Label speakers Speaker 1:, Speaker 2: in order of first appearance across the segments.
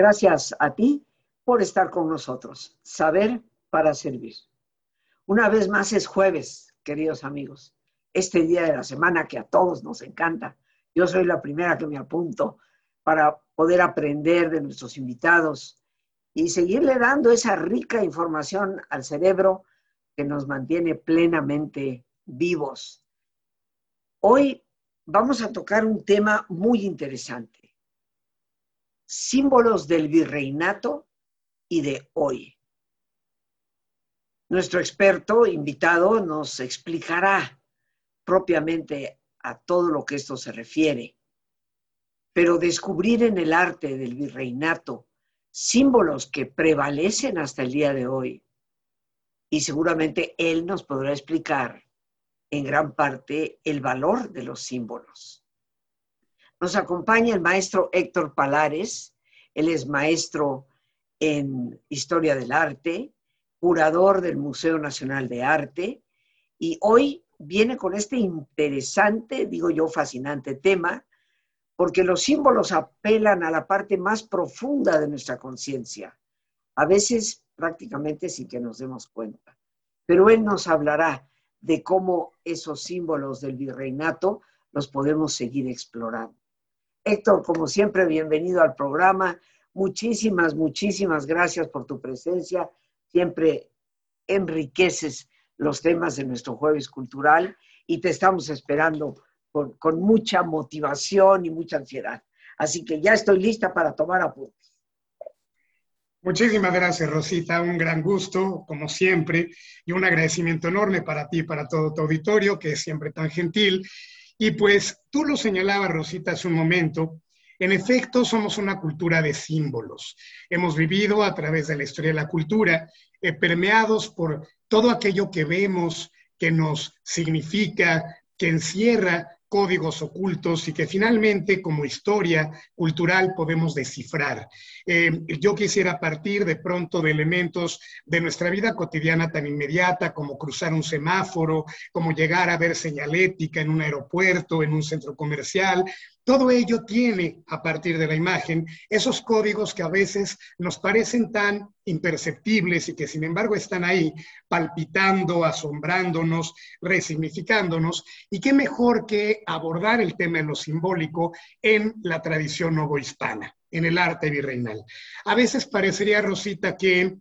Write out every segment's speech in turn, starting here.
Speaker 1: Gracias a ti por estar con nosotros. Saber para servir. Una vez más es jueves, queridos amigos. Este día de la semana que a todos nos encanta. Yo soy la primera que me apunto para poder aprender de nuestros invitados y seguirle dando esa rica información al cerebro que nos mantiene plenamente vivos. Hoy vamos a tocar un tema muy interesante. Símbolos del virreinato y de hoy. Nuestro experto invitado nos explicará propiamente a todo lo que esto se refiere. Pero descubrir en el arte del virreinato símbolos que prevalecen hasta el día de hoy, y seguramente él nos podrá explicar en gran parte el valor de los símbolos. Nos acompaña el maestro Héctor Palares, él es maestro en Historia del Arte, curador del Museo Nacional de Arte, y hoy viene con este interesante, digo yo, fascinante tema, porque los símbolos apelan a la parte más profunda de nuestra conciencia, a veces prácticamente sin que nos demos cuenta. Pero él nos hablará de cómo esos símbolos del virreinato los podemos seguir explorando. Héctor, como siempre, bienvenido al programa. Muchísimas, muchísimas gracias por tu presencia. Siempre enriqueces los temas de nuestro jueves cultural y te estamos esperando con, mucha motivación y mucha ansiedad. Así que ya estoy lista para tomar apuntes.
Speaker 2: Muchísimas gracias, Rosita. Un gran gusto, como siempre, y un agradecimiento enorme para ti y para todo tu auditorio, que es siempre tan gentil. Y pues tú lo señalabas, Rosita, hace un momento, en efecto, somos una cultura de símbolos. Hemos vivido a través de la historia de la cultura, eh, permeados por todo aquello que vemos, que nos significa, que encierra códigos ocultos y que finalmente como historia cultural podemos descifrar. Eh, yo quisiera partir de pronto de elementos de nuestra vida cotidiana tan inmediata como cruzar un semáforo, como llegar a ver señalética en un aeropuerto, en un centro comercial, todo ello tiene, a partir de la imagen, esos códigos que a veces nos parecen tan imperceptibles y que sin embargo están ahí palpitando, asombrándonos, resignificándonos. Y qué mejor que abordar el tema de lo simbólico en la tradición novohispana, en el arte virreinal. A veces parecería, Rosita, que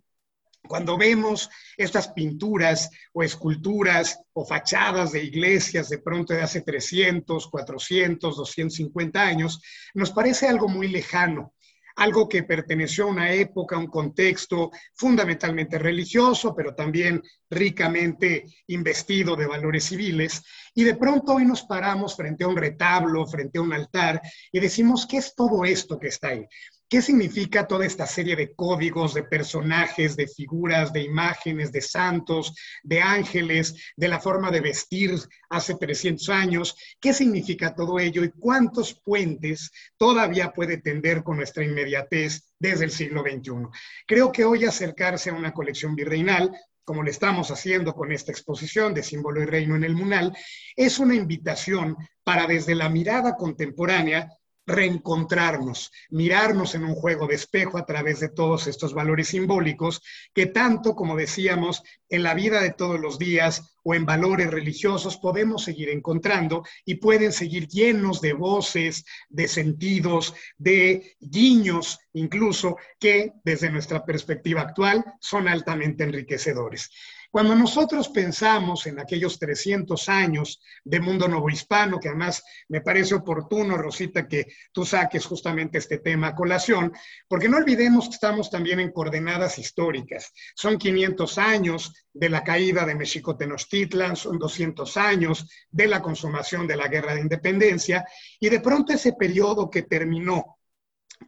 Speaker 2: cuando vemos estas pinturas o esculturas o fachadas de iglesias de pronto de hace 300, 400, 250 años, nos parece algo muy lejano, algo que perteneció a una época, a un contexto fundamentalmente religioso, pero también ricamente investido de valores civiles. Y de pronto hoy nos paramos frente a un retablo, frente a un altar, y decimos, ¿qué es todo esto que está ahí? ¿Qué significa toda esta serie de códigos, de personajes, de figuras, de imágenes, de santos, de ángeles, de la forma de vestir hace 300 años? ¿Qué significa todo ello y cuántos puentes todavía puede tender con nuestra inmediatez desde el siglo XXI? Creo que hoy acercarse a una colección virreinal como le estamos haciendo con esta exposición de símbolo y reino en el Munal, es una invitación para desde la mirada contemporánea reencontrarnos, mirarnos en un juego de espejo a través de todos estos valores simbólicos que tanto, como decíamos, en la vida de todos los días o en valores religiosos podemos seguir encontrando y pueden seguir llenos de voces, de sentidos, de guiños incluso que desde nuestra perspectiva actual son altamente enriquecedores. Cuando nosotros pensamos en aquellos 300 años de mundo novohispano, que además me parece oportuno, Rosita, que tú saques justamente este tema a colación, porque no olvidemos que estamos también en coordenadas históricas. Son 500 años de la caída de México Tenochtitlan, son 200 años de la consumación de la Guerra de Independencia, y de pronto ese periodo que terminó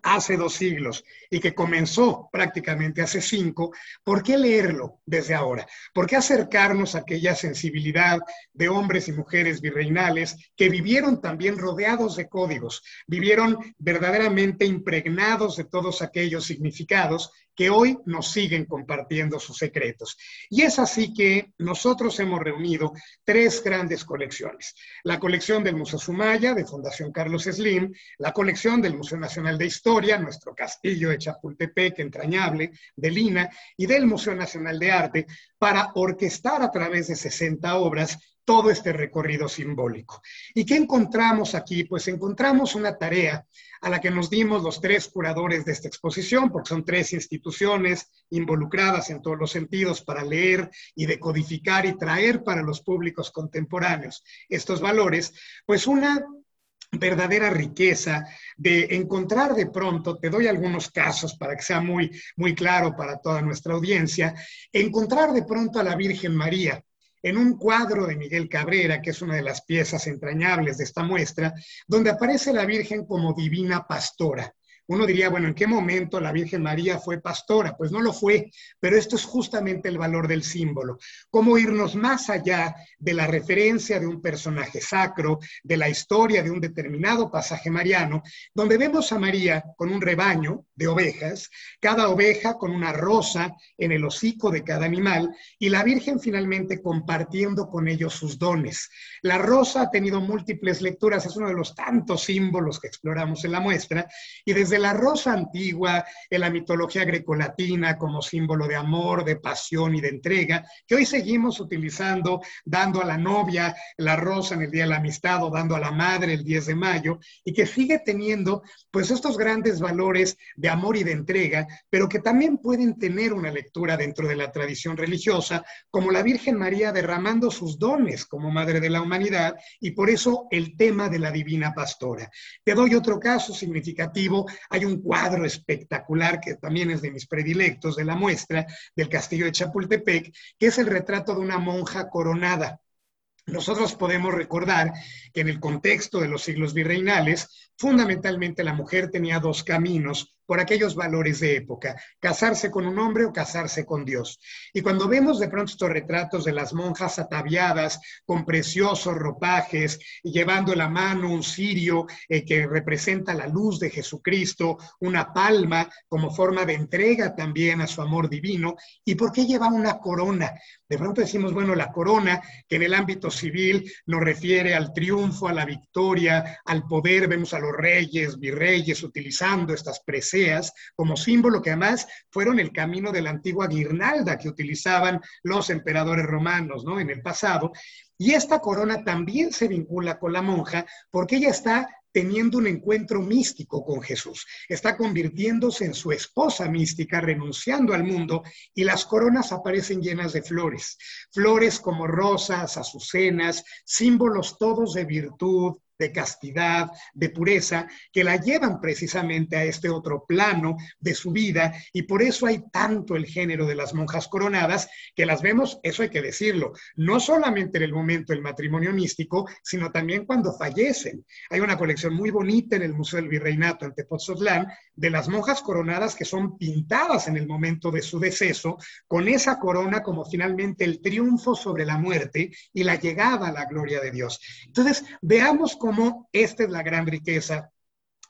Speaker 2: hace dos siglos y que comenzó prácticamente hace cinco, ¿por qué leerlo desde ahora? ¿Por qué acercarnos a aquella sensibilidad de hombres y mujeres virreinales que vivieron también rodeados de códigos, vivieron verdaderamente impregnados de todos aquellos significados que hoy nos siguen compartiendo sus secretos. Y es así que nosotros hemos reunido tres grandes colecciones. La colección del Museo Sumaya de Fundación Carlos Slim, la colección del Museo Nacional de Historia, nuestro castillo de Chapultepec, entrañable, de Lina, y del Museo Nacional de Arte, para orquestar a través de 60 obras todo este recorrido simbólico. ¿Y qué encontramos aquí? Pues encontramos una tarea a la que nos dimos los tres curadores de esta exposición, porque son tres instituciones involucradas en todos los sentidos para leer y decodificar y traer para los públicos contemporáneos estos valores, pues una verdadera riqueza de encontrar de pronto, te doy algunos casos para que sea muy, muy claro para toda nuestra audiencia, encontrar de pronto a la Virgen María en un cuadro de Miguel Cabrera, que es una de las piezas entrañables de esta muestra, donde aparece la Virgen como divina pastora. Uno diría, bueno, ¿en qué momento la Virgen María fue pastora? Pues no lo fue, pero esto es justamente el valor del símbolo. Cómo irnos más allá de la referencia de un personaje sacro, de la historia de un determinado pasaje mariano, donde vemos a María con un rebaño de ovejas, cada oveja con una rosa en el hocico de cada animal, y la Virgen finalmente compartiendo con ellos sus dones. La rosa ha tenido múltiples lecturas, es uno de los tantos símbolos que exploramos en la muestra, y desde la rosa antigua en la mitología grecolatina como símbolo de amor, de pasión y de entrega, que hoy seguimos utilizando, dando a la novia la rosa en el Día de la Amistad o dando a la madre el 10 de mayo, y que sigue teniendo pues estos grandes valores de amor y de entrega, pero que también pueden tener una lectura dentro de la tradición religiosa, como la Virgen María derramando sus dones como Madre de la Humanidad, y por eso el tema de la Divina Pastora. Te doy otro caso significativo hay un cuadro espectacular que también es de mis predilectos de la muestra del castillo de Chapultepec, que es el retrato de una monja coronada. Nosotros podemos recordar que en el contexto de los siglos virreinales, fundamentalmente la mujer tenía dos caminos por aquellos valores de época, casarse con un hombre o casarse con Dios. Y cuando vemos de pronto estos retratos de las monjas ataviadas con preciosos ropajes y llevando en la mano un cirio eh, que representa la luz de Jesucristo, una palma como forma de entrega también a su amor divino, ¿y por qué lleva una corona? De pronto decimos, bueno, la corona que en el ámbito civil nos refiere al triunfo, a la victoria, al poder, vemos a los reyes, virreyes utilizando estas presencias como símbolo que además fueron el camino de la antigua guirnalda que utilizaban los emperadores romanos ¿no? en el pasado. Y esta corona también se vincula con la monja porque ella está teniendo un encuentro místico con Jesús. Está convirtiéndose en su esposa mística, renunciando al mundo, y las coronas aparecen llenas de flores. Flores como rosas, azucenas, símbolos todos de virtud, de castidad, de pureza, que la llevan precisamente a este otro plano de su vida y por eso hay tanto el género de las monjas coronadas que las vemos, eso hay que decirlo, no solamente en el momento del matrimonio místico, sino también cuando fallecen. Hay una colección muy bonita en el Museo del Virreinato en Tepoztlán de las monjas coronadas que son pintadas en el momento de su deceso, con esa corona como finalmente el triunfo sobre la muerte y la llegada a la gloria de Dios. Entonces, veamos cómo cómo esta es la gran riqueza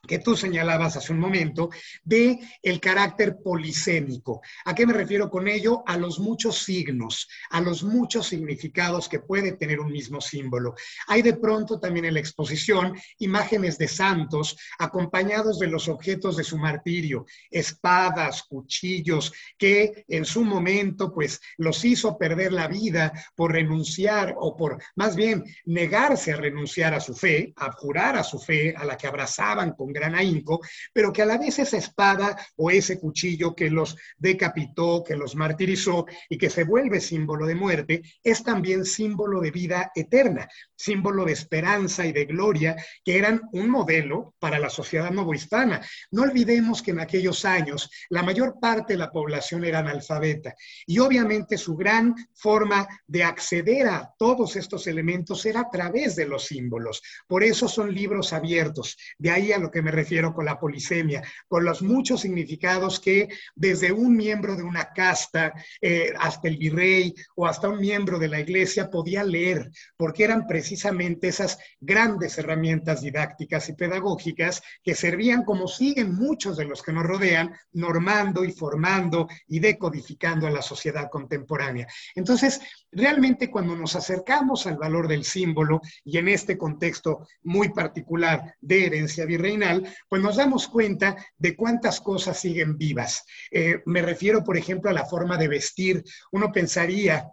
Speaker 2: que tú señalabas hace un momento, de el carácter polisémico. ¿A qué me refiero con ello? A los muchos signos, a los muchos significados que puede tener un mismo símbolo. Hay de pronto también en la exposición imágenes de santos acompañados de los objetos de su martirio, espadas, cuchillos, que en su momento pues los hizo perder la vida por renunciar o por más bien negarse a renunciar a su fe, a jurar a su fe, a la que abrazaban con gran ahínco, pero que a la vez esa espada o ese cuchillo que los decapitó, que los martirizó y que se vuelve símbolo de muerte, es también símbolo de vida eterna, símbolo de esperanza y de gloria, que eran un modelo para la sociedad novohispana. No olvidemos que en aquellos años la mayor parte de la población era analfabeta y obviamente su gran forma de acceder a todos estos elementos era a través de los símbolos. Por eso son libros abiertos. De ahí a lo que me refiero con la polisemia, con los muchos significados que desde un miembro de una casta eh, hasta el virrey o hasta un miembro de la iglesia podía leer, porque eran precisamente esas grandes herramientas didácticas y pedagógicas que servían como siguen muchos de los que nos rodean, normando y formando y decodificando a la sociedad contemporánea. Entonces, realmente cuando nos acercamos al valor del símbolo y en este contexto muy particular de herencia virreinal, pues nos damos cuenta de cuántas cosas siguen vivas. Eh, me refiero, por ejemplo, a la forma de vestir. Uno pensaría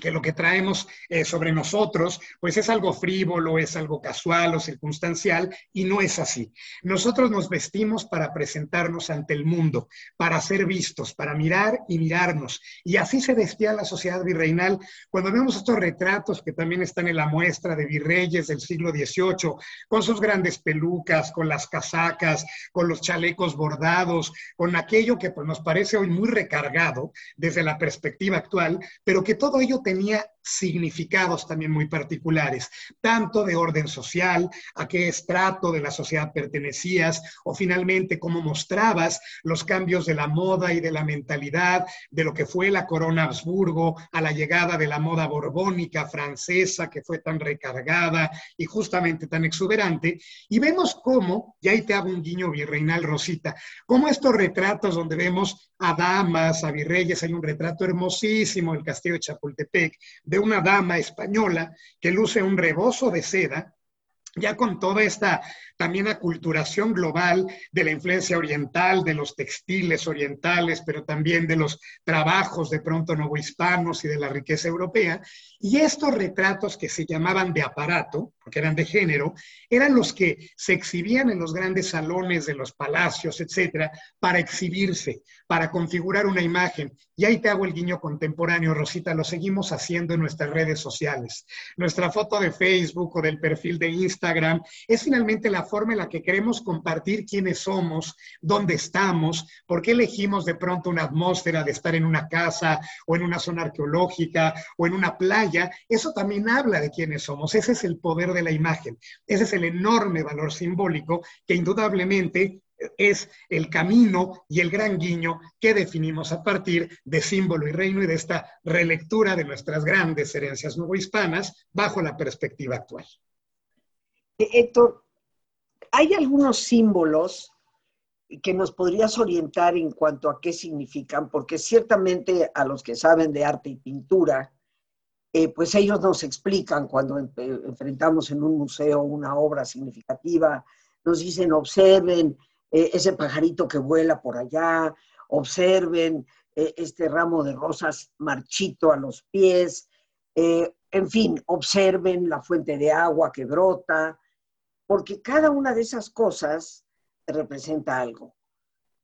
Speaker 2: que lo que traemos eh, sobre nosotros, pues es algo frívolo, es algo casual o circunstancial, y no es así. Nosotros nos vestimos para presentarnos ante el mundo, para ser vistos, para mirar y mirarnos. Y así se vestía la sociedad virreinal. Cuando vemos estos retratos que también están en la muestra de virreyes del siglo XVIII, con sus grandes pelucas, con las casacas, con los chalecos bordados, con aquello que pues, nos parece hoy muy recargado desde la perspectiva actual, pero que todo ello tenía significados también muy particulares, tanto de orden social, a qué estrato de la sociedad pertenecías, o finalmente cómo mostrabas los cambios de la moda y de la mentalidad, de lo que fue la corona Habsburgo, a la llegada de la moda borbónica francesa, que fue tan recargada y justamente tan exuberante, y vemos cómo, y ahí te hago un guiño virreinal, Rosita, cómo estos retratos donde vemos a damas, a virreyes, hay un retrato hermosísimo, el castillo de Chapultepec, de una dama española que luce un rebozo de seda, ya con toda esta también aculturación global de la influencia oriental, de los textiles orientales, pero también de los trabajos de pronto novohispanos y de la riqueza europea. Y estos retratos que se llamaban de aparato, porque eran de género, eran los que se exhibían en los grandes salones de los palacios, etcétera, para exhibirse, para configurar una imagen. Y ahí te hago el guiño contemporáneo, Rosita, lo seguimos haciendo en nuestras redes sociales. Nuestra foto de Facebook o del perfil de Instagram es finalmente la forma en la que queremos compartir quiénes somos, dónde estamos, por qué elegimos de pronto una atmósfera de estar en una casa o en una zona arqueológica o en una playa, eso también habla de quiénes somos. Ese es el poder de la imagen. Ese es el enorme valor simbólico que indudablemente es el camino y el gran guiño que definimos a partir de símbolo y reino y de esta relectura de nuestras grandes herencias nuevohispanas bajo la perspectiva actual.
Speaker 1: Héctor, hay algunos símbolos que nos podrías orientar en cuanto a qué significan, porque ciertamente a los que saben de arte y pintura, eh, pues ellos nos explican cuando enfrentamos en un museo una obra significativa, nos dicen, observen eh, ese pajarito que vuela por allá, observen eh, este ramo de rosas marchito a los pies, en fin, observen la fuente de agua que brota, porque cada una de esas cosas representa algo.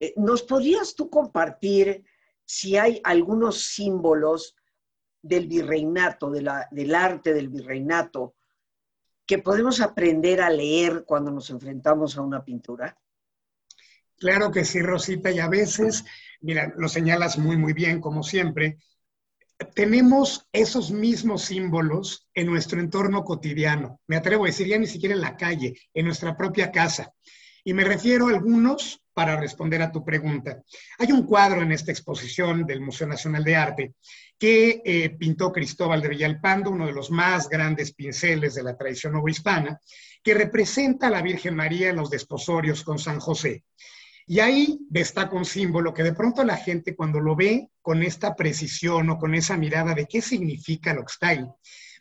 Speaker 1: Eh, ¿Nos podrías tú compartir si hay algunos símbolos del virreinato, del arte del virreinato, que podemos aprender a leer cuando nos enfrentamos a una pintura?
Speaker 2: Claro que sí, Rosita, y a veces, mira, lo señalas muy, muy bien, como siempre, tenemos esos mismos símbolos en nuestro entorno cotidiano. Me atrevo a decir, ya ni siquiera en la calle, en nuestra propia casa. Y me refiero a algunos para responder a tu pregunta. Hay un cuadro en esta exposición del Museo Nacional de Arte que eh, pintó Cristóbal de Villalpando, uno de los más grandes pinceles de la tradición novohispana, que representa a la Virgen María en los desposorios con San José. Y ahí destaca un símbolo que de pronto la gente cuando lo ve con esta precisión o con esa mirada de qué significa lo que está ahí,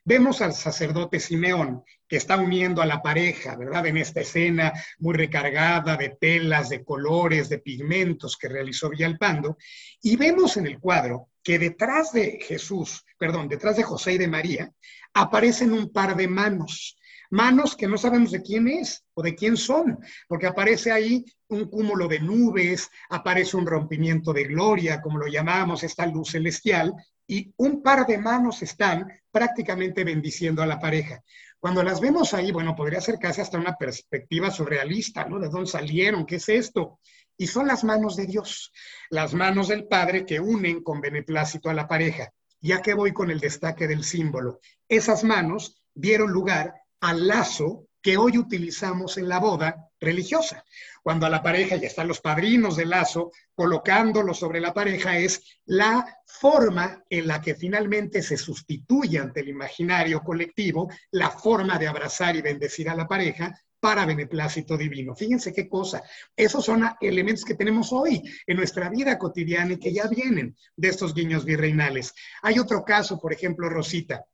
Speaker 2: vemos al sacerdote Simeón que está uniendo a la pareja, ¿verdad? En esta escena muy recargada de telas, de colores, de pigmentos que realizó Villalpando. Y vemos en el cuadro que detrás de Jesús, perdón, detrás de José y de María, aparecen un par de manos manos que no sabemos de quién es o de quién son, porque aparece ahí un cúmulo de nubes, aparece un rompimiento de gloria, como lo llamamos, esta luz celestial, y un par de manos están prácticamente bendiciendo a la pareja. Cuando las vemos ahí, bueno, podría ser casi hasta una perspectiva surrealista, ¿no? ¿De dónde salieron? ¿Qué es esto? Y son las manos de Dios, las manos del Padre que unen con beneplácito a la pareja. Ya que voy con el destaque del símbolo, esas manos dieron lugar al lazo que hoy utilizamos en la boda religiosa. Cuando a la pareja ya están los padrinos del lazo, colocándolo sobre la pareja es la forma en la que finalmente se sustituye ante el imaginario colectivo la forma de abrazar y bendecir a la pareja para beneplácito divino. Fíjense qué cosa. Esos son elementos que tenemos hoy en nuestra vida cotidiana y que ya vienen de estos guiños virreinales. Hay otro caso, por ejemplo, Rosita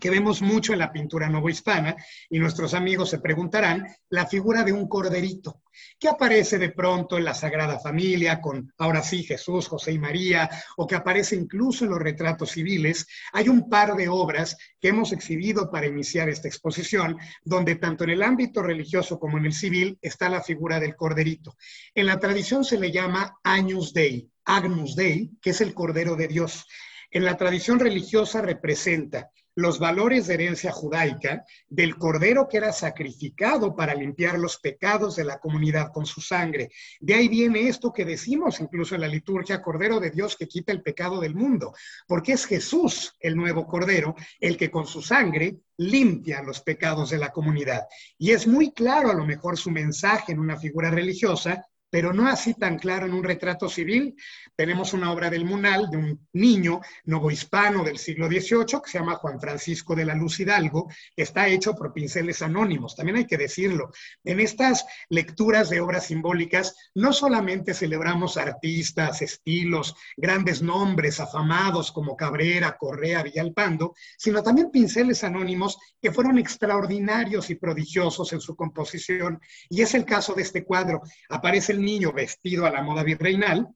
Speaker 2: que vemos mucho en la pintura novohispana, y nuestros amigos se preguntarán, la figura de un corderito, que aparece de pronto en la Sagrada Familia, con ahora sí Jesús, José y María, o que aparece incluso en los retratos civiles. Hay un par de obras que hemos exhibido para iniciar esta exposición, donde tanto en el ámbito religioso como en el civil está la figura del corderito. En la tradición se le llama Agnus Dei, Agnus Dei, que es el Cordero de Dios. En la tradición religiosa representa los valores de herencia judaica del cordero que era sacrificado para limpiar los pecados de la comunidad con su sangre. De ahí viene esto que decimos incluso en la liturgia, Cordero de Dios que quita el pecado del mundo, porque es Jesús el nuevo cordero, el que con su sangre limpia los pecados de la comunidad. Y es muy claro a lo mejor su mensaje en una figura religiosa, pero no así tan claro en un retrato civil. Tenemos una obra del Munal de un niño novohispano del siglo XVIII que se llama Juan Francisco de la Luz Hidalgo, está hecho por pinceles anónimos, también hay que decirlo. En estas lecturas de obras simbólicas no solamente celebramos artistas, estilos, grandes nombres afamados como Cabrera, Correa, Villalpando, sino también pinceles anónimos que fueron extraordinarios y prodigiosos en su composición. Y es el caso de este cuadro. Aparece niño vestido a la moda virreinal,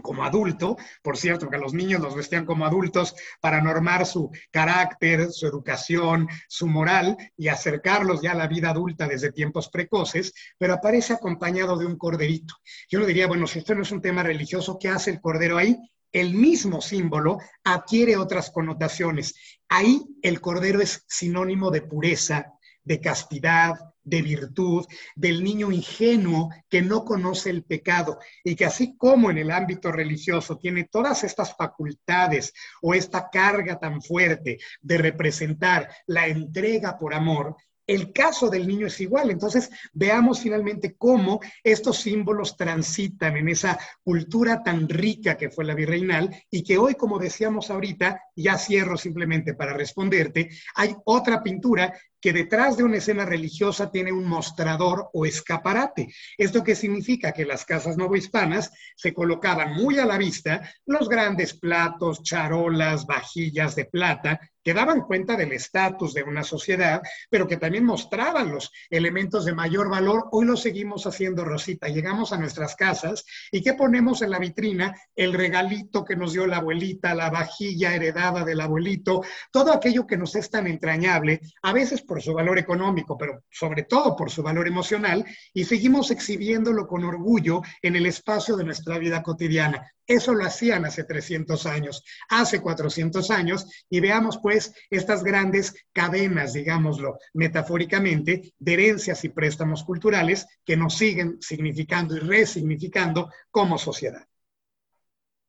Speaker 2: como adulto, por cierto, que los niños los vestían como adultos para normar su carácter, su educación, su moral y acercarlos ya a la vida adulta desde tiempos precoces, pero aparece acompañado de un corderito. Yo le diría, bueno, si esto no es un tema religioso, ¿qué hace el cordero ahí? El mismo símbolo adquiere otras connotaciones. Ahí el cordero es sinónimo de pureza, de castidad, de virtud, del niño ingenuo que no conoce el pecado y que así como en el ámbito religioso tiene todas estas facultades o esta carga tan fuerte de representar la entrega por amor, el caso del niño es igual. Entonces, veamos finalmente cómo estos símbolos transitan en esa cultura tan rica que fue la virreinal y que hoy, como decíamos ahorita, ya cierro simplemente para responderte, hay otra pintura que detrás de una escena religiosa tiene un mostrador o escaparate. ¿Esto qué significa? Que las casas novohispanas se colocaban muy a la vista los grandes platos, charolas, vajillas de plata, que daban cuenta del estatus de una sociedad, pero que también mostraban los elementos de mayor valor. Hoy lo seguimos haciendo, Rosita. Llegamos a nuestras casas y ¿qué ponemos en la vitrina? El regalito que nos dio la abuelita, la vajilla heredada del abuelito, todo aquello que nos es tan entrañable, a veces por su valor económico, pero sobre todo por su valor emocional, y seguimos exhibiéndolo con orgullo en el espacio de nuestra vida cotidiana. Eso lo hacían hace 300 años, hace 400 años, y veamos pues estas grandes cadenas, digámoslo metafóricamente, de herencias y préstamos culturales que nos siguen significando y resignificando como sociedad.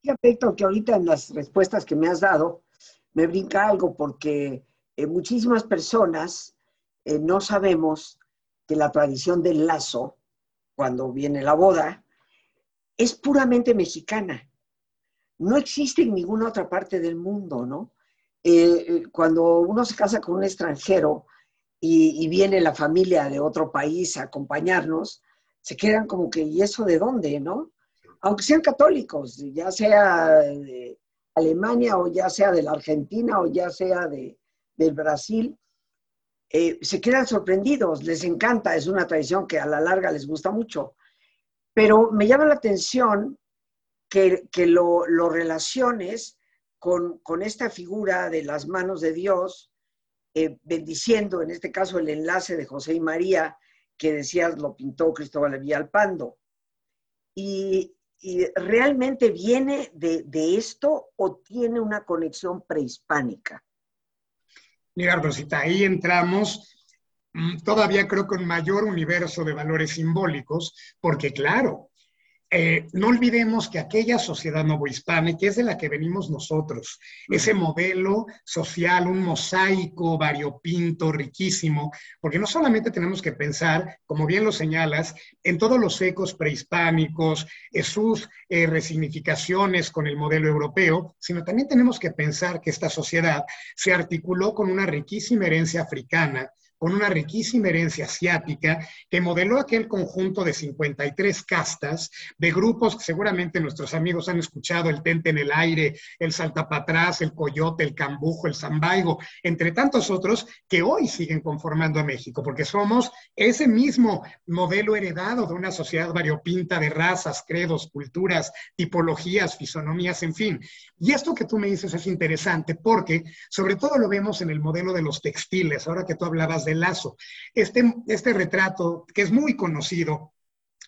Speaker 1: Fíjate, que ahorita en las respuestas que me has dado, me brinca algo porque eh, muchísimas personas eh, no sabemos que la tradición del lazo, cuando viene la boda, es puramente mexicana. No existe en ninguna otra parte del mundo, ¿no? Eh, cuando uno se casa con un extranjero y, y, viene la familia de otro país a acompañarnos, se quedan como que, ¿y eso de dónde, no? Aunque sean católicos, ya sea de Alemania o ya sea de la Argentina o ya sea de, del Brasil, eh, se quedan sorprendidos, les encanta, es una tradición que a la larga les gusta mucho. Pero me llama la atención que, lo, relaciones con, esta figura de las manos de Dios, eh, bendiciendo, en este caso, el enlace de José y María, que decías lo pintó Cristóbal Villalpando. Y, y realmente viene de, de, esto o tiene una conexión prehispánica?
Speaker 2: Mira, Rosita, ahí entramos mm, todavía creo un mayor universo de valores simbólicos, porque claro, eh, no olvidemos que aquella sociedad novohispánica es de la que venimos nosotros, ese modelo social, un mosaico variopinto, riquísimo, porque no solamente tenemos que pensar, como bien lo señalas, en todos los ecos prehispánicos, en sus eh, resignificaciones con el modelo europeo, sino también tenemos que pensar que esta sociedad se articuló con una riquísima herencia africana, con una riquísima herencia asiática que modeló aquel conjunto de 53 castas de grupos que seguramente nuestros amigos han escuchado, el tente en el aire, el saltapatrás, el coyote, el cambujo, el zambaigo, entre tantos otros que hoy siguen conformando a México, porque somos ese mismo modelo heredado de una sociedad variopinta de razas, credos, culturas, tipologías, fisonomías, en fin. Y esto que tú me dices es interesante porque sobre todo lo vemos en el modelo de los textiles, ahora que tú hablabas de Lazo. Este, este retrato, que es muy conocido,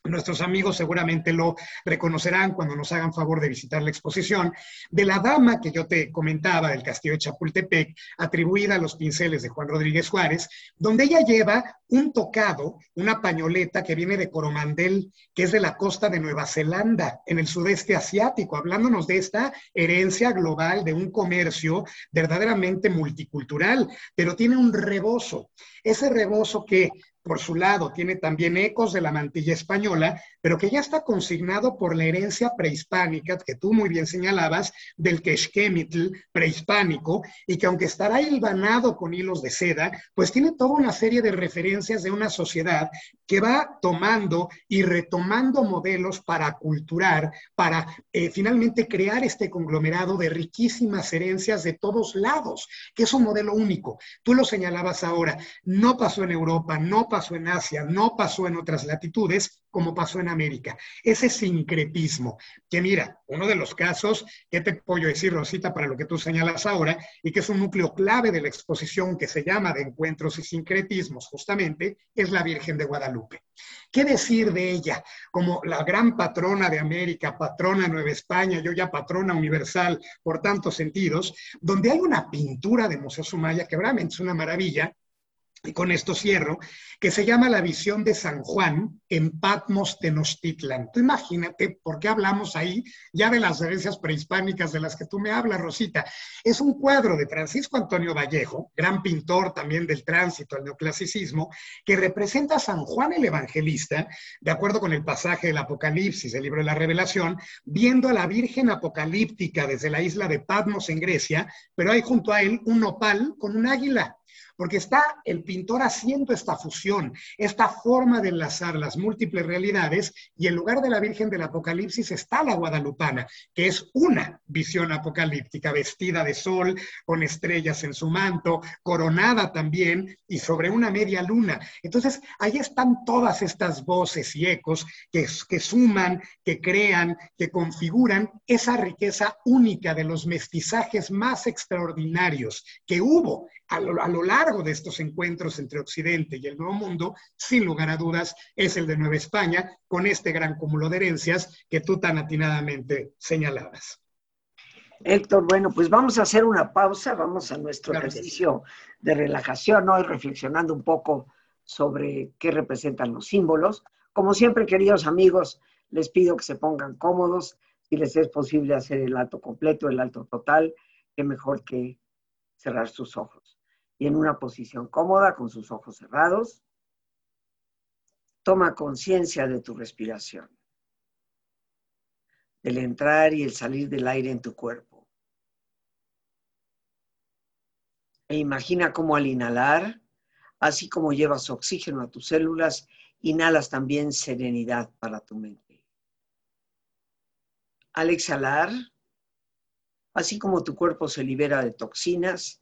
Speaker 2: Nuestros amigos seguramente lo reconocerán cuando nos hagan favor de visitar la exposición de la dama que yo te comentaba del castillo de Chapultepec, atribuida a los pinceles de Juan Rodríguez Juárez, donde ella lleva un tocado, una pañoleta que viene de Coromandel, que es de la costa de Nueva Zelanda, en el sudeste asiático, hablándonos de esta herencia global de un comercio verdaderamente multicultural, pero tiene un rebozo. Ese rebozo que por su lado, tiene también ecos de la mantilla española, pero que ya está consignado por la herencia prehispánica, que tú muy bien señalabas, del Quexquemitl prehispánico, y que aunque estará hilvanado con hilos de seda, pues tiene toda una serie de referencias de una sociedad que va tomando y retomando modelos para culturar, para eh, finalmente crear este conglomerado de riquísimas herencias de todos lados, que es un modelo único. Tú lo señalabas ahora, no pasó en Europa, no pasó pasó en Asia, no pasó en otras latitudes, como pasó en América. Ese sincretismo, que mira, uno de los casos, ¿qué te puedo decir, Rosita, para lo que tú señalas ahora, y que es un núcleo clave de la exposición que se llama de encuentros y sincretismos, justamente, es la Virgen de Guadalupe. ¿Qué decir de ella como la gran patrona de América, patrona Nueva España, yo ya patrona universal por tantos sentidos, donde hay una pintura de Museo Sumaya que realmente es una maravilla, y con esto cierro, que se llama La visión de San Juan en Patmos Tenochtitlan. Tú imagínate por qué hablamos ahí ya de las herencias prehispánicas de las que tú me hablas, Rosita. Es un cuadro de Francisco Antonio Vallejo, gran pintor también del tránsito al neoclasicismo, que representa a San Juan el Evangelista, de acuerdo con el pasaje del Apocalipsis, el libro de la Revelación, viendo a la Virgen apocalíptica desde la isla de Patmos en Grecia, pero hay junto a él un nopal con un águila porque está el pintor haciendo esta fusión, esta forma de enlazar las múltiples realidades y en lugar de la Virgen del Apocalipsis está la Guadalupana, que es una visión apocalíptica, vestida de sol, con estrellas en su manto, coronada también y sobre una media luna. Entonces, ahí están todas estas voces y ecos que, que suman, que crean, que configuran esa riqueza única de los mestizajes más extraordinarios que hubo a lo, largo de estos encuentros entre Occidente y el Nuevo Mundo, sin lugar a dudas, es el de Nueva España, con este gran cúmulo de herencias que tú tan atinadamente señalabas.
Speaker 1: Héctor, bueno, pues vamos a hacer una pausa, vamos a nuestro ejercicio de relajación hoy, reflexionando un poco sobre qué representan los símbolos. Como siempre, queridos amigos, les pido que se pongan cómodos, si les es posible hacer el alto completo, el alto total, que mejor que cerrar sus ojos y en una posición cómoda con sus ojos cerrados. Toma conciencia de tu respiración, del entrar y el salir del aire en tu cuerpo. E imagina cómo al inhalar, así como llevas oxígeno a tus células, inhalas también serenidad para tu mente. Al exhalar, así como tu cuerpo se libera de toxinas,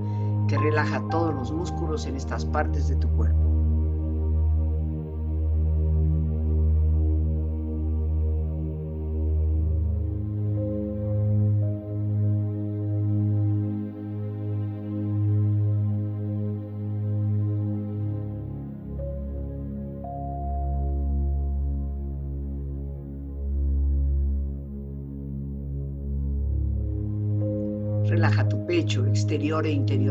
Speaker 1: que relaja todos los músculos en estas partes de tu cuerpo. Relaja tu pecho exterior e interiormente,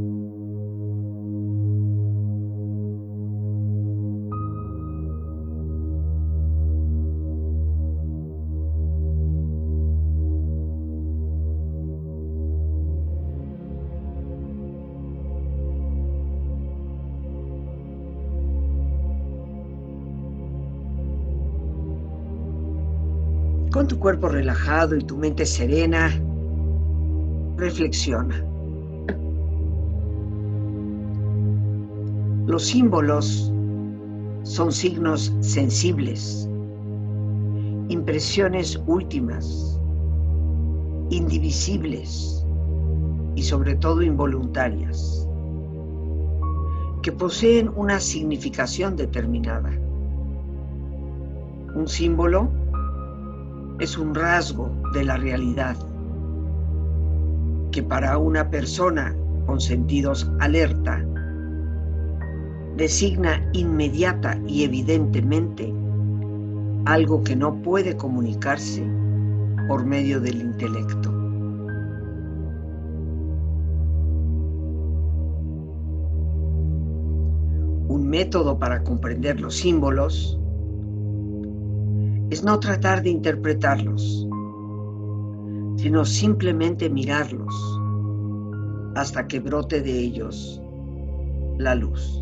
Speaker 1: Tu cuerpo relajado y tu mente serena, reflexiona. Los símbolos son signos sensibles, impresiones últimas, indivisibles y sobre todo involuntarias, que poseen una significación determinada. Un símbolo es un rasgo de la realidad que para una persona con sentidos alerta designa inmediata y evidentemente algo que no puede comunicarse por medio del intelecto. Un método para comprender los símbolos es no tratar de interpretarlos, sino simplemente mirarlos hasta que brote de ellos la luz.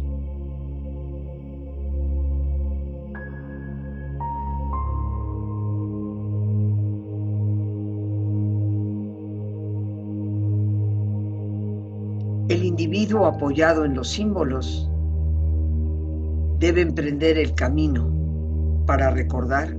Speaker 1: El individuo apoyado en los símbolos debe emprender el camino para recordar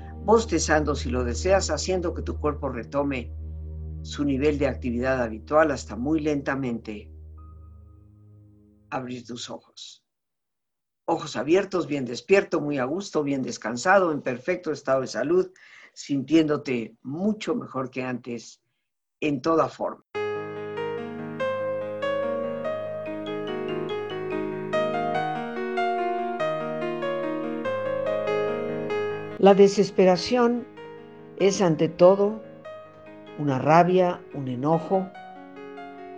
Speaker 1: bostezando si lo deseas, haciendo que tu cuerpo retome su nivel de actividad habitual hasta muy lentamente abrir tus ojos. Ojos abiertos, bien despierto, muy a gusto, bien descansado, en perfecto estado de salud, sintiéndote mucho mejor que antes en toda forma. La desesperación es ante todo una rabia, un enojo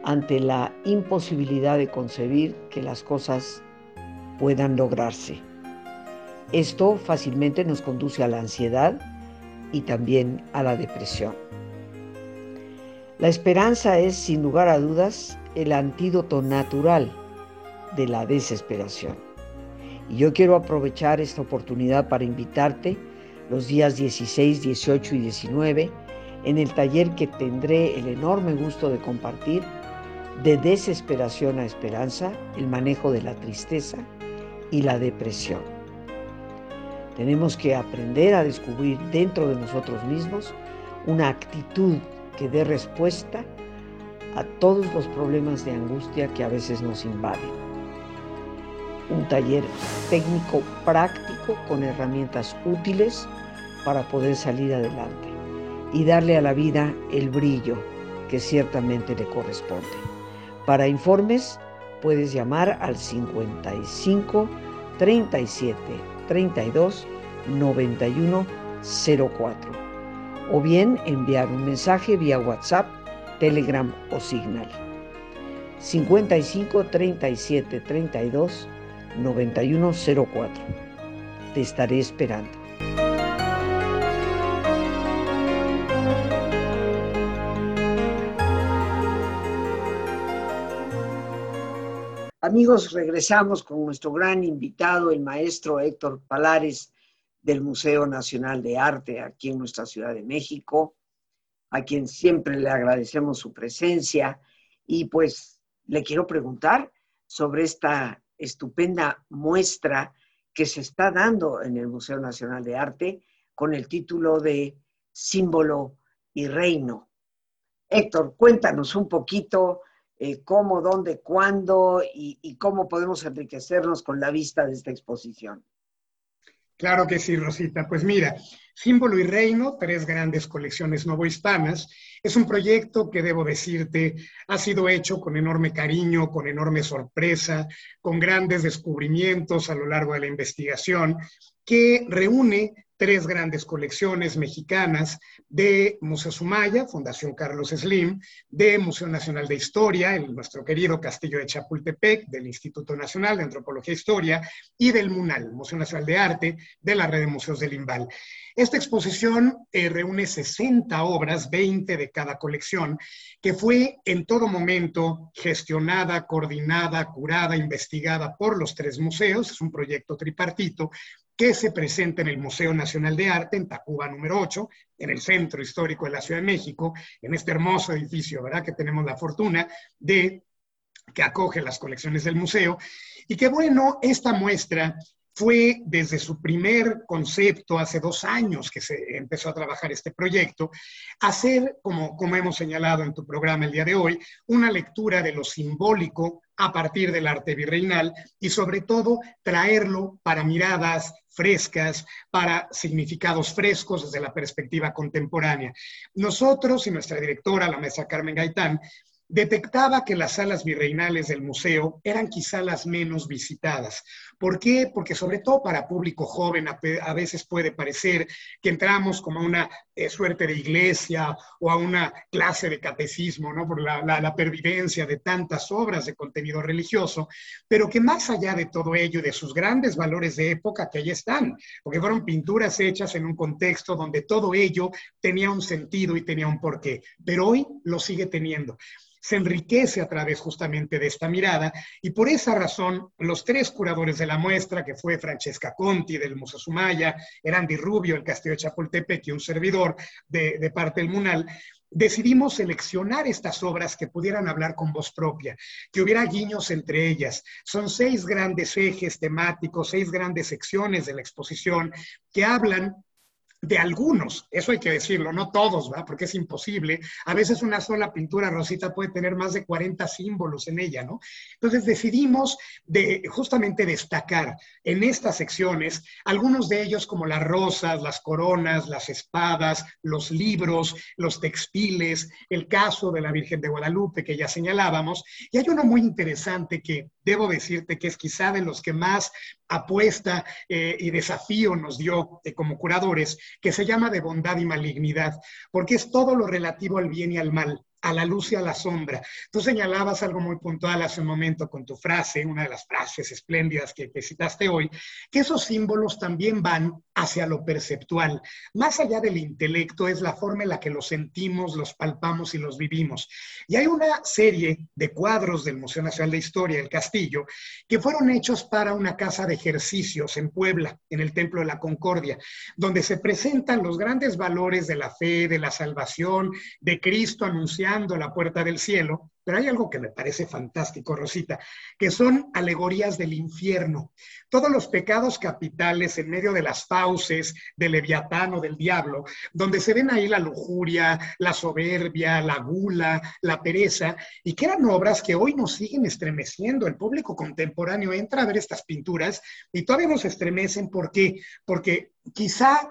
Speaker 1: ante la imposibilidad de concebir que las cosas puedan lograrse. Esto fácilmente nos conduce a la ansiedad y también a la depresión. La esperanza es, sin lugar a dudas, el antídoto natural de la desesperación. Y yo quiero aprovechar esta oportunidad para invitarte los días 16, 18 y 19 en el taller que tendré el enorme gusto de compartir de desesperación a esperanza, el manejo de la tristeza y la depresión. Tenemos que aprender a descubrir dentro de nosotros mismos una actitud que dé respuesta a todos los problemas de angustia que a veces nos invaden. Un taller técnico práctico con herramientas útiles para poder salir adelante y darle a la vida el brillo que ciertamente le corresponde. Para informes puedes llamar al 55 37 32 91 04 o bien enviar un mensaje vía WhatsApp, Telegram o Signal. 55 37 32 91 04. Te estaré esperando. Amigos, regresamos con nuestro gran invitado, el maestro Héctor Palares del Museo Nacional de Arte aquí en nuestra Ciudad de México, a quien siempre le agradecemos su presencia y pues le quiero preguntar sobre esta estupenda muestra que se está dando en el Museo Nacional de Arte con el título de Símbolo y Reino. Héctor, cuéntanos un poquito eh, cómo, dónde, cuándo y, cómo podemos enriquecernos con la vista de esta exposición.
Speaker 2: Claro que sí, Rosita. Pues mira, Símbolo y Reino, tres grandes colecciones novohispanas, es un proyecto que debo decirte ha sido hecho con enorme cariño, con enorme sorpresa, con grandes descubrimientos a lo largo de la investigación, que reúne tres grandes colecciones mexicanas de Museo Sumaya, Fundación Carlos Slim, de Museo Nacional de Historia, el, nuestro querido Castillo de Chapultepec, del Instituto Nacional de Antropología e Historia, y del MUNAL, Museo Nacional de Arte, de la Red de Museos del Imbal. Esta exposición eh, reúne 60 obras, 20 de cada colección, que fue en todo momento gestionada, coordinada, curada, investigada por los tres museos. Es un proyecto tripartito que se presenta en el Museo Nacional de Arte en Tacuba número 8, en el centro histórico de la Ciudad de México, en este hermoso edificio, ¿verdad? Que tenemos la fortuna de que acoge las colecciones del museo. Y que bueno, esta muestra fue desde su primer concepto, hace dos años que se empezó a trabajar este proyecto, hacer, como, como hemos señalado en tu programa el día de hoy, una lectura de lo simbólico a partir del arte virreinal y sobre todo traerlo para miradas frescas, para significados frescos desde la perspectiva contemporánea. Nosotros y nuestra directora, la maestra Carmen Gaitán, detectaba que las salas virreinales del museo eran quizá las menos visitadas. ¿Por qué? Porque sobre todo para público joven a, veces puede parecer que entramos como a una eh, suerte de iglesia o a una clase de catecismo, ¿no? Por la, la, pervivencia de tantas obras de contenido religioso, pero que más allá de todo ello y de sus grandes valores de época, que ahí están, porque fueron pinturas hechas en un contexto donde todo ello tenía un sentido y tenía un porqué, pero hoy lo sigue teniendo se enriquece a través justamente de esta mirada y por esa razón los tres curadores de la muestra, que fue Francesca Conti del Museo Sumaya, Erandi Rubio, el Castillo de Chapultepec y un servidor de, de parte del MUNAL, decidimos seleccionar estas obras que pudieran hablar con voz propia, que hubiera guiños entre ellas. Son seis grandes ejes temáticos, seis grandes secciones de la exposición que hablan de algunos, eso hay que decirlo, no todos, ¿verdad? Porque es imposible. A veces una sola pintura rosita puede tener más de 40 símbolos en ella, ¿no? Entonces decidimos de justamente destacar en estas secciones algunos de ellos como las rosas, las coronas, las espadas, los libros, los textiles, el caso de la Virgen de Guadalupe que ya señalábamos. Y hay uno muy interesante que debo decirte que es quizá de los que más apuesta eh, y desafío nos dio eh, como curadores, que se llama de bondad y malignidad, porque es todo lo relativo al bien y al mal a la luz y a la sombra. Tú señalabas algo muy puntual hace un momento con tu frase, una de las frases espléndidas que, citaste hoy, que esos símbolos también van hacia lo perceptual. Más allá del intelecto es la forma en la que los sentimos, los palpamos y los vivimos. Y hay una serie de cuadros del Museo Nacional de Historia del Castillo que fueron hechos para una casa de ejercicios en Puebla, en el Templo de la Concordia, donde se presentan los grandes valores de la fe, de la salvación, de Cristo anunciado la puerta del cielo, pero hay algo que me parece fantástico, Rosita, que son alegorías del infierno. Todos los pecados capitales en medio de las fauces del leviatán o del diablo, donde se ven ahí la lujuria, la soberbia, la gula, la pereza, y que eran obras que hoy nos siguen estremeciendo. El público contemporáneo entra a ver estas pinturas y todavía nos estremecen. ¿Por qué? Porque quizá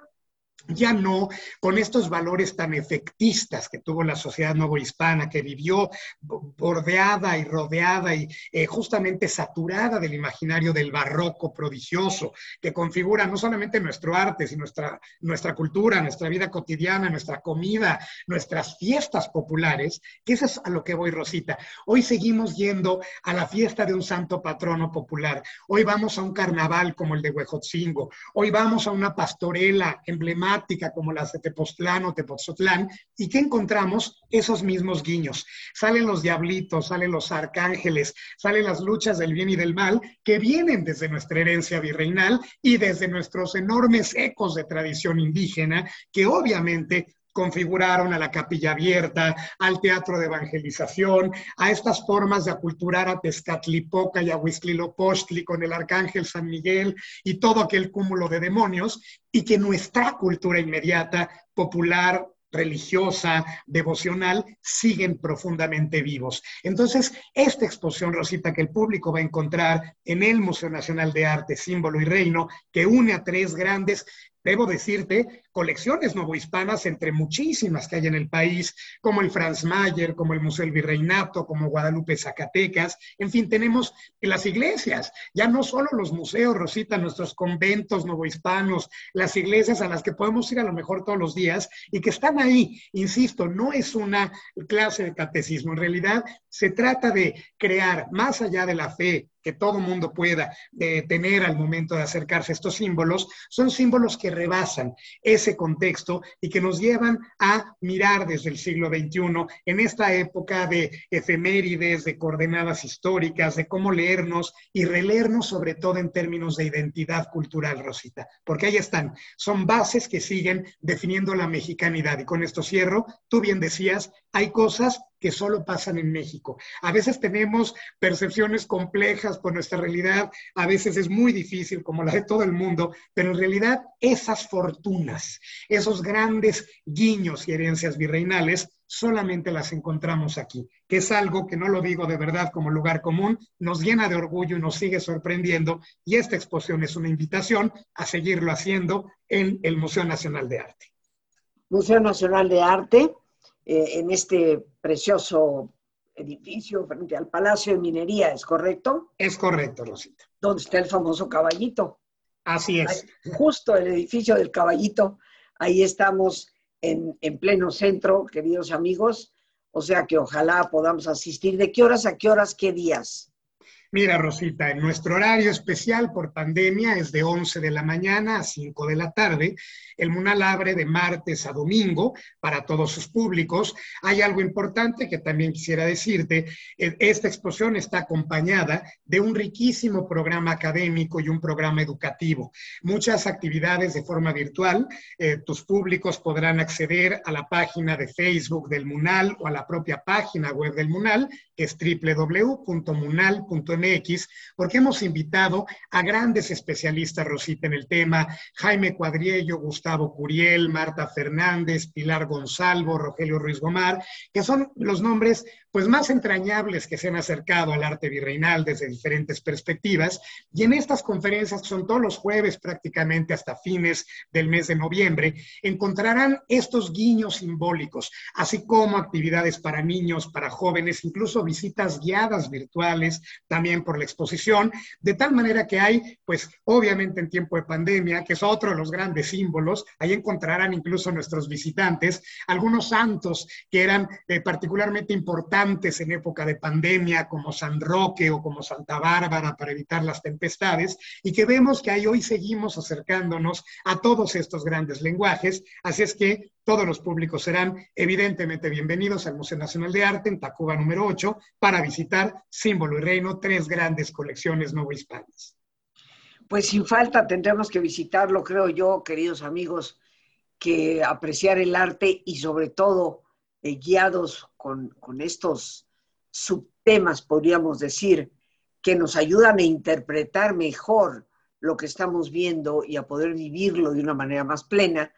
Speaker 2: ya no con estos valores tan efectistas que tuvo la sociedad novohispana, que vivió bordeada y rodeada y eh, justamente saturada del imaginario del barroco prodigioso, que configura no solamente nuestro arte, sino nuestra, nuestra cultura, nuestra vida cotidiana, nuestra comida, nuestras fiestas populares, que eso es a lo que voy, Rosita. Hoy seguimos yendo a la fiesta de un santo patrono popular, hoy vamos a un carnaval como el de Huejotzingo, hoy vamos a una pastorela emblemática como las de Tepoztlán o Tepoztlán, y que encontramos esos mismos guiños. Salen los diablitos, salen los arcángeles, salen las luchas del bien y del mal, que vienen desde nuestra herencia virreinal y desde nuestros enormes ecos de tradición indígena, que obviamente configuraron a la capilla abierta, al teatro de evangelización, a estas formas de aculturar a Tezcatlipoca y a Huiztlilopochtli con el arcángel San Miguel y todo aquel cúmulo de demonios, y que nuestra cultura inmediata, popular, religiosa, devocional, siguen profundamente vivos. Entonces, esta exposición, Rosita, que el público va a encontrar en el Museo Nacional de Arte, Símbolo y Reino, que une a tres grandes debo decirte, colecciones novohispanas entre muchísimas que hay en el país, como el Franz Mayer, como el Museo del Virreinato, como Guadalupe Zacatecas, en fin, tenemos las iglesias, ya no solo los museos, Rosita, nuestros conventos novohispanos, las iglesias a las que podemos ir a lo mejor todos los días y que están ahí, insisto, no es una clase de catecismo, en realidad se trata de crear, más allá de la fe, que todo mundo pueda eh, tener al momento de acercarse a estos símbolos, son símbolos que rebasan ese contexto y que nos llevan a mirar desde el siglo XXI en esta época de efemérides, de coordenadas históricas, de cómo leernos y releernos sobre todo en términos de identidad cultural, Rosita, porque ahí están, son bases que siguen definiendo la mexicanidad. Y con esto cierro, tú bien decías, hay cosas que solo pasan en México. A veces tenemos percepciones complejas por nuestra realidad, a veces es muy difícil, como la de todo el mundo, pero en realidad esas fortunas, esos grandes guiños y herencias virreinales, solamente las encontramos aquí, que es algo que no lo digo de verdad como lugar común, nos llena de orgullo y nos sigue sorprendiendo, y esta exposición es una invitación a seguirlo haciendo en el Museo Nacional de Arte.
Speaker 1: Museo Nacional de Arte, eh, en este precioso edificio frente al Palacio de Minería, ¿es correcto?
Speaker 2: Es correcto, Rosita.
Speaker 1: Donde está el famoso caballito.
Speaker 2: Así es.
Speaker 1: justo el edificio del caballito, ahí estamos en, en, pleno centro, queridos amigos. O sea que ojalá podamos asistir. ¿De qué horas a qué horas, qué días?
Speaker 2: Mira, Rosita, en nuestro horario especial por pandemia es de 11 de la mañana a 5 de la tarde. El Munal abre de martes a domingo para todos sus públicos. Hay algo importante que también quisiera decirte. E, esta exposición está acompañada de un riquísimo programa académico y un programa educativo. Muchas actividades de forma virtual. Eh, tus públicos podrán acceder a la página de Facebook del Munal o a la propia página web del Munal, es www.munal.mx porque hemos invitado a grandes especialistas, Rosita, en el tema, Jaime Cuadriello, Gustavo Curiel, Marta Fernández, Pilar Gonzalvo, Rogelio Ruiz Gomar, que son los nombres pues más entrañables que se han acercado al arte virreinal desde diferentes perspectivas. Y en estas conferencias, que son todos los jueves prácticamente hasta fines del mes de noviembre, encontrarán estos guiños simbólicos, así como actividades para niños, para jóvenes, incluso visitas guiadas virtuales, también por la exposición, de tal manera que hay, pues obviamente en tiempo de pandemia, que es otro de los grandes símbolos, ahí encontrarán incluso nuestros visitantes algunos santos que eran eh, particularmente importantes en época de pandemia, como San Roque o como Santa Bárbara, para evitar las tempestades, y que vemos que ahí hoy seguimos acercándonos a todos estos grandes lenguajes. Así es que todos los públicos serán evidentemente bienvenidos al Museo Nacional de Arte en Tacuba número 8 para visitar Símbolo y Reino, tres grandes colecciones novohispanas.
Speaker 1: Pues sin falta tendremos que visitarlo, creo yo, queridos amigos, que apreciar el arte y sobre todo eh, guiados con, con, estos subtemas, podríamos decir, que nos ayudan a interpretar mejor lo que estamos viendo y a poder vivirlo de una manera más plena,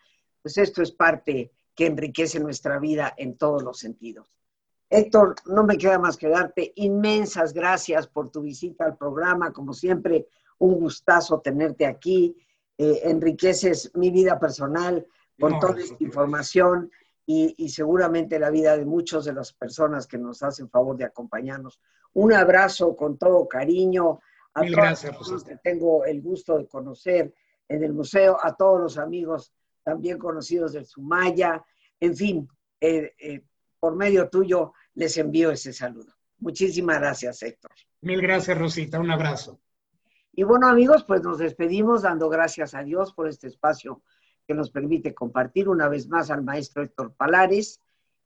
Speaker 1: pues esto es parte que enriquece nuestra vida en todos los sentidos. Héctor, no me queda más que darte inmensas gracias por tu visita al programa. Como siempre, un gustazo tenerte aquí. Eh, enriqueces mi vida personal con toda esta información y, seguramente la vida de muchas de las personas que nos hacen favor de acompañarnos. Un abrazo con todo cariño a
Speaker 2: Mil gracias,
Speaker 1: los que tengo el gusto de conocer en el museo, a todos los amigos también conocidos del Sumaya, en fin, eh, eh, por medio tuyo les envío ese saludo. Muchísimas gracias, Héctor.
Speaker 2: Mil gracias, Rosita. Un abrazo.
Speaker 1: Y bueno, amigos, pues nos despedimos dando gracias a Dios por este espacio que nos permite compartir una vez más al maestro Héctor Palares,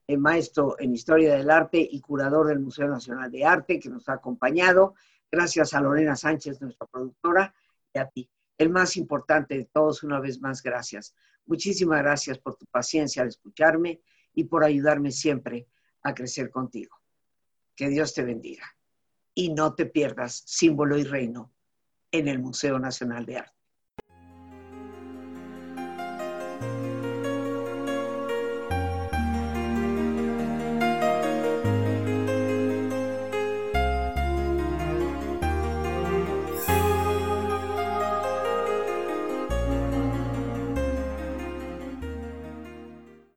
Speaker 1: el maestro en Historia del Arte y curador del Museo Nacional de Arte, que nos ha acompañado. Gracias a Lorena Sánchez, nuestra productora, y a ti. El más importante de todos, una vez más, gracias. Muchísimas gracias por tu paciencia al escucharme y por ayudarme siempre a crecer contigo. Que Dios te bendiga. Y no te pierdas símbolo y reino en el Museo Nacional de Arte.